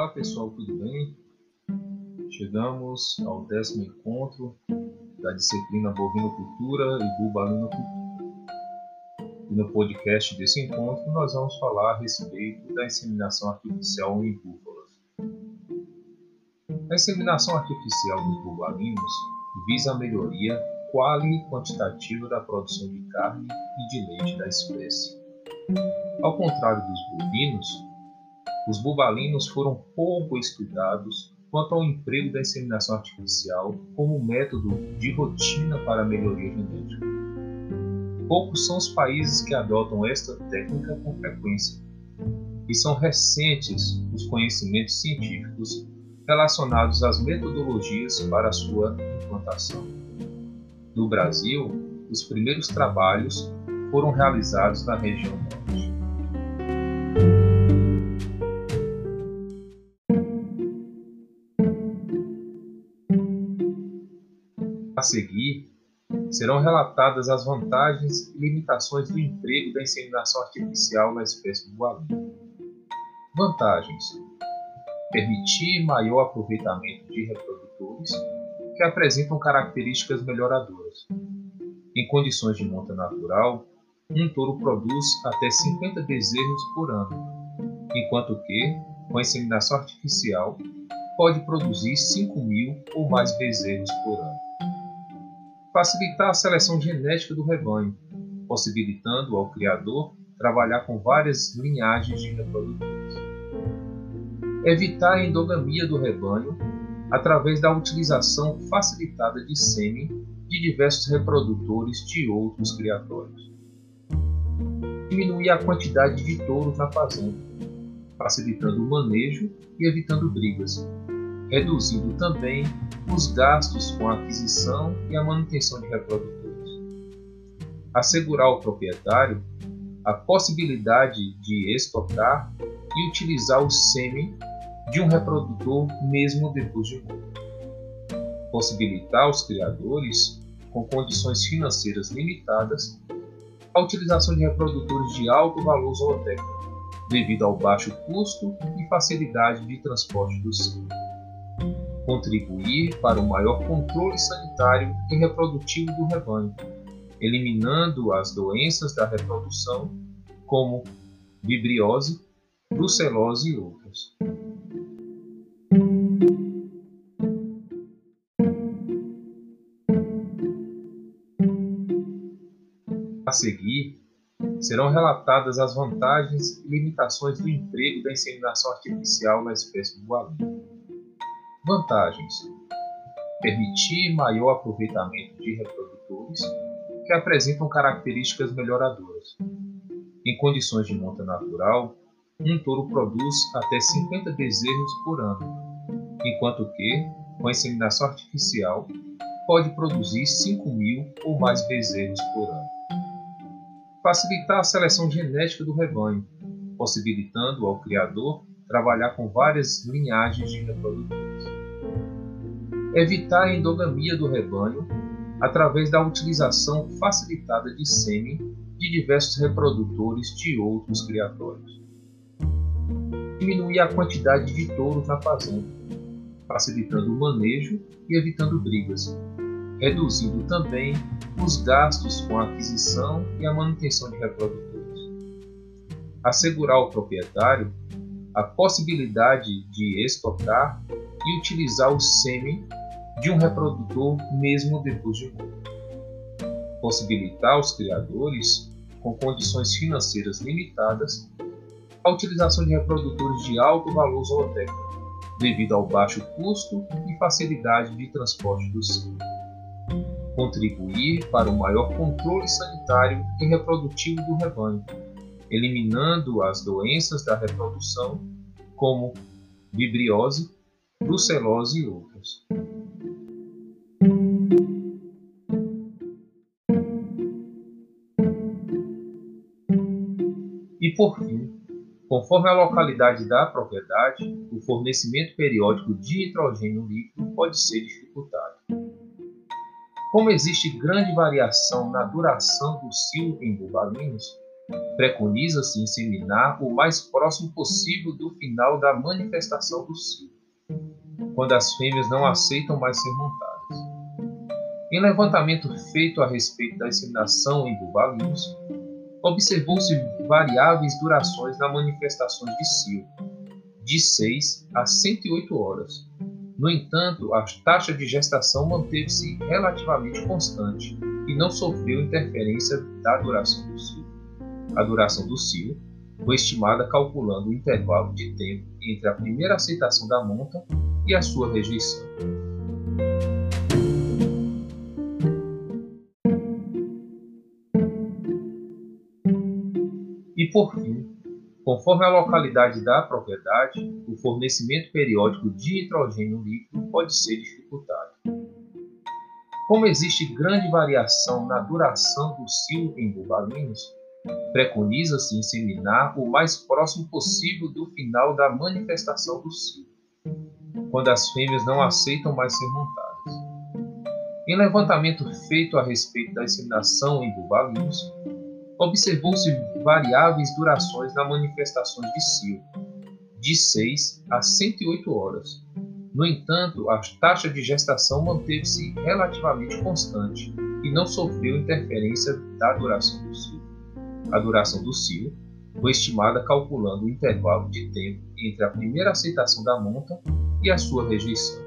Olá pessoal, tudo bem? Chegamos ao décimo encontro da disciplina Bovinocultura e Bubalinocultura. E no podcast desse encontro nós vamos falar a respeito da inseminação artificial em búfalas. A inseminação artificial dos bubalinos visa a melhoria quali e quantitativa da produção de carne e de leite da espécie. Ao contrário dos bovinos, os bubalinos foram pouco estudados quanto ao emprego da inseminação artificial como método de rotina para a melhoria genética. Poucos são os países que adotam esta técnica com frequência, e são recentes os conhecimentos científicos relacionados às metodologias para sua implantação. No Brasil, os primeiros trabalhos foram realizados na região norte. A seguir, serão relatadas as vantagens e limitações do emprego da inseminação artificial na espécie bubalina. Vantagens: permitir maior aproveitamento de reprodutores que apresentam características melhoradoras. Em condições de monta natural, um touro produz até 50 bezerros por ano, enquanto que, com a inseminação artificial, pode produzir 5 mil ou mais bezerros por ano facilitar a seleção genética do rebanho, possibilitando ao criador trabalhar com várias linhagens de reprodutores. Evitar a endogamia do rebanho através da utilização facilitada de sêmen de diversos reprodutores de outros criatórios. Diminuir a quantidade de touros na fazenda, facilitando o manejo e evitando brigas, reduzindo também os gastos com a aquisição e a manutenção de reprodutores. Assegurar ao proprietário a possibilidade de estocar e utilizar o sêmen de um reprodutor mesmo depois de morto. Possibilitar aos criadores, com condições financeiras limitadas, a utilização de reprodutores de alto valor zootécnico, devido ao baixo custo e facilidade de transporte do sêmen contribuir para o maior controle sanitário e reprodutivo do rebanho, eliminando as doenças da reprodução, como vibriose, brucelose e outras. A seguir, serão relatadas as vantagens e limitações do emprego da inseminação artificial na espécie bubalina. Vantagens: permitir maior aproveitamento de reprodutores que apresentam características melhoradoras. Em condições de monta natural, um touro produz até 50 bezerros por ano, enquanto que, com inseminação artificial, pode produzir 5 mil ou mais bezerros por ano. Facilitar a seleção genética do rebanho, possibilitando ao criador trabalhar com várias linhagens de reprodutores. Evitar a endogamia do rebanho através da utilização facilitada de sêmen de diversos reprodutores de outros criatórios. Diminuir a quantidade de touros na fazenda, facilitando o manejo e evitando brigas, reduzindo também os gastos com a aquisição e a manutenção de reprodutores. Assegurar ao proprietário a possibilidade de estocar e utilizar o sêmen de um reprodutor mesmo depois de morto. Possibilitar aos criadores, com condições financeiras limitadas, a utilização de reprodutores de alto valor zootécnico, devido ao baixo custo e facilidade de transporte do sêmen. Contribuir para o maior controle sanitário e reprodutivo do rebanho, eliminando as doenças da reprodução, como vibriose, brucelose e outras. Por fim, conforme a localidade da propriedade, o fornecimento periódico de nitrogênio líquido pode ser dificultado. Como existe grande variação na duração do cio em bubalinos, Preconiza-se inseminar o mais próximo possível do final da manifestação do cio, quando as fêmeas não aceitam mais ser montadas. Em levantamento feito a respeito da inseminação em bubalinos, observou-se variáveis durações na manifestação de cio, de 6 a 108 horas. No entanto, a taxa de gestação manteve-se relativamente constante e não sofreu interferência da duração do cio. A duração do cio foi estimada calculando o intervalo de tempo entre a primeira aceitação da monta e a sua rejeição. Por fim, conforme a localidade da propriedade, o fornecimento periódico de nitrogênio líquido pode ser dificultado. Como existe grande variação na duração do cio em bubalinos, preconiza-se inseminar o mais próximo possível do final da manifestação do cio, quando as fêmeas não aceitam mais ser montadas. Em levantamento feito a respeito da inseminação em bubalinos, observou-se variáveis durações na manifestação de cio, de 6 a 108 horas. No entanto, a taxa de gestação manteve-se relativamente constante e não sofreu interferência da duração do cio. A duração do cio foi estimada calculando o intervalo de tempo entre a primeira aceitação da monta e a sua rejeição.